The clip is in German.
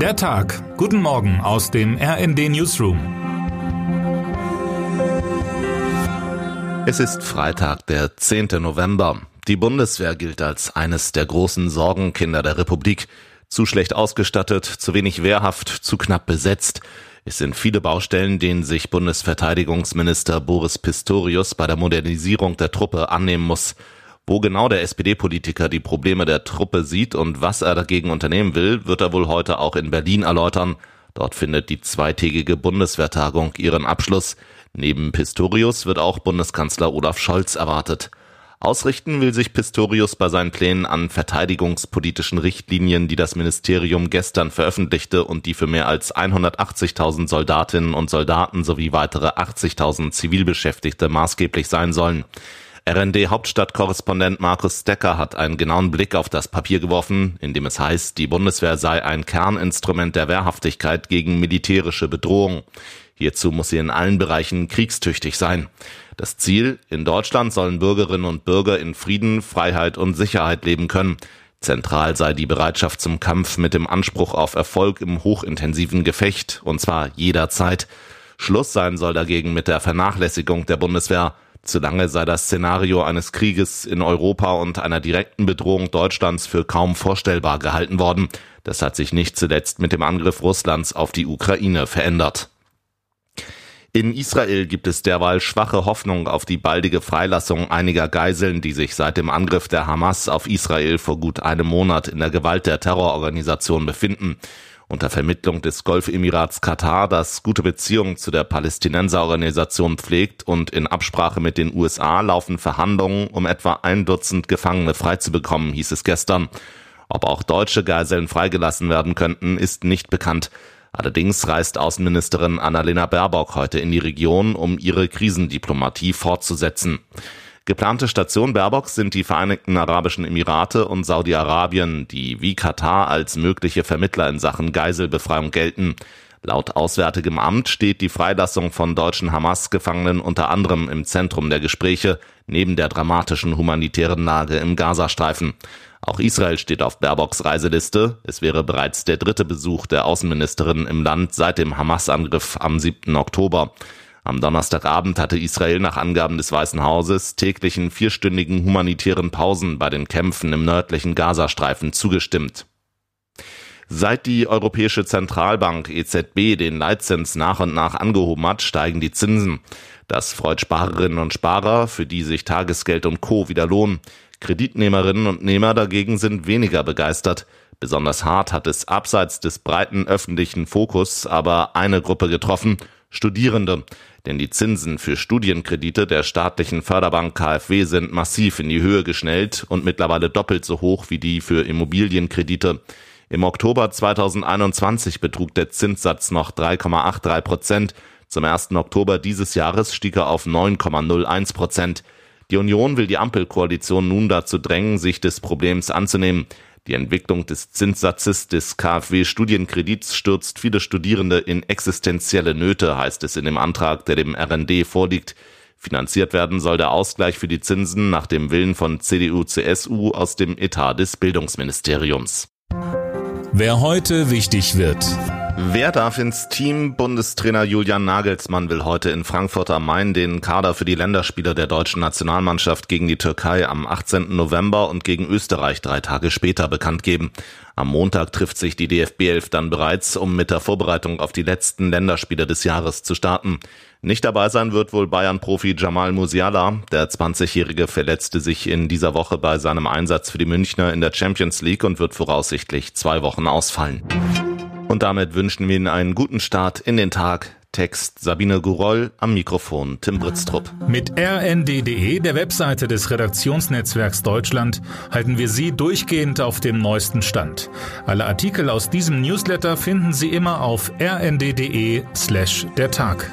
Der Tag. Guten Morgen aus dem RND Newsroom. Es ist Freitag, der 10. November. Die Bundeswehr gilt als eines der großen Sorgenkinder der Republik. Zu schlecht ausgestattet, zu wenig wehrhaft, zu knapp besetzt. Es sind viele Baustellen, denen sich Bundesverteidigungsminister Boris Pistorius bei der Modernisierung der Truppe annehmen muss. Wo genau der SPD-Politiker die Probleme der Truppe sieht und was er dagegen unternehmen will, wird er wohl heute auch in Berlin erläutern. Dort findet die zweitägige Bundeswehrtagung ihren Abschluss. Neben Pistorius wird auch Bundeskanzler Olaf Scholz erwartet. Ausrichten will sich Pistorius bei seinen Plänen an verteidigungspolitischen Richtlinien, die das Ministerium gestern veröffentlichte und die für mehr als 180.000 Soldatinnen und Soldaten sowie weitere 80.000 Zivilbeschäftigte maßgeblich sein sollen. RND-Hauptstadtkorrespondent Markus Stecker hat einen genauen Blick auf das Papier geworfen, in dem es heißt, die Bundeswehr sei ein Kerninstrument der Wehrhaftigkeit gegen militärische Bedrohung. Hierzu muss sie in allen Bereichen kriegstüchtig sein. Das Ziel, in Deutschland sollen Bürgerinnen und Bürger in Frieden, Freiheit und Sicherheit leben können. Zentral sei die Bereitschaft zum Kampf mit dem Anspruch auf Erfolg im hochintensiven Gefecht, und zwar jederzeit. Schluss sein soll dagegen mit der Vernachlässigung der Bundeswehr. Zu lange sei das Szenario eines Krieges in Europa und einer direkten Bedrohung Deutschlands für kaum vorstellbar gehalten worden. Das hat sich nicht zuletzt mit dem Angriff Russlands auf die Ukraine verändert. In Israel gibt es derweil schwache Hoffnung auf die baldige Freilassung einiger Geiseln, die sich seit dem Angriff der Hamas auf Israel vor gut einem Monat in der Gewalt der Terrororganisation befinden unter Vermittlung des Golfemirats Katar, das gute Beziehungen zu der Palästinenserorganisation pflegt und in Absprache mit den USA laufen Verhandlungen, um etwa ein Dutzend Gefangene freizubekommen, hieß es gestern. Ob auch deutsche Geiseln freigelassen werden könnten, ist nicht bekannt. Allerdings reist Außenministerin Annalena Baerbock heute in die Region, um ihre Krisendiplomatie fortzusetzen. Geplante Station Baerbocks sind die Vereinigten Arabischen Emirate und Saudi-Arabien, die wie Katar als mögliche Vermittler in Sachen Geiselbefreiung gelten. Laut Auswärtigem Amt steht die Freilassung von deutschen Hamas-Gefangenen unter anderem im Zentrum der Gespräche, neben der dramatischen humanitären Lage im Gazastreifen. Auch Israel steht auf Baerbocks Reiseliste. Es wäre bereits der dritte Besuch der Außenministerin im Land seit dem Hamas-Angriff am 7. Oktober. Am Donnerstagabend hatte Israel nach Angaben des Weißen Hauses täglichen vierstündigen humanitären Pausen bei den Kämpfen im nördlichen Gazastreifen zugestimmt. Seit die Europäische Zentralbank EZB den Leitzins nach und nach angehoben hat, steigen die Zinsen. Das freut Sparerinnen und Sparer, für die sich Tagesgeld und Co. wieder lohnen. Kreditnehmerinnen und Nehmer dagegen sind weniger begeistert. Besonders hart hat es abseits des breiten öffentlichen Fokus aber eine Gruppe getroffen, Studierende. Denn die Zinsen für Studienkredite der staatlichen Förderbank KfW sind massiv in die Höhe geschnellt und mittlerweile doppelt so hoch wie die für Immobilienkredite. Im Oktober 2021 betrug der Zinssatz noch 3,83 Prozent. Zum 1. Oktober dieses Jahres stieg er auf 9,01 Prozent. Die Union will die Ampelkoalition nun dazu drängen, sich des Problems anzunehmen. Die Entwicklung des Zinssatzes des KfW-Studienkredits stürzt viele Studierende in existenzielle Nöte, heißt es in dem Antrag, der dem RND vorliegt. Finanziert werden soll der Ausgleich für die Zinsen nach dem Willen von CDU-CSU aus dem Etat des Bildungsministeriums. Wer heute wichtig wird. Wer darf ins Team? Bundestrainer Julian Nagelsmann will heute in Frankfurt am Main den Kader für die Länderspiele der deutschen Nationalmannschaft gegen die Türkei am 18. November und gegen Österreich drei Tage später bekannt geben. Am Montag trifft sich die DFB 11 dann bereits, um mit der Vorbereitung auf die letzten Länderspiele des Jahres zu starten. Nicht dabei sein wird wohl Bayern-Profi Jamal Musiala. Der 20-Jährige verletzte sich in dieser Woche bei seinem Einsatz für die Münchner in der Champions League und wird voraussichtlich zwei Wochen ausfallen. Und damit wünschen wir Ihnen einen guten Start in den Tag. Text Sabine Guroll, am Mikrofon Tim Britztrup. Mit rnd.de, der Webseite des Redaktionsnetzwerks Deutschland, halten wir Sie durchgehend auf dem neuesten Stand. Alle Artikel aus diesem Newsletter finden Sie immer auf rnd.de slash der Tag.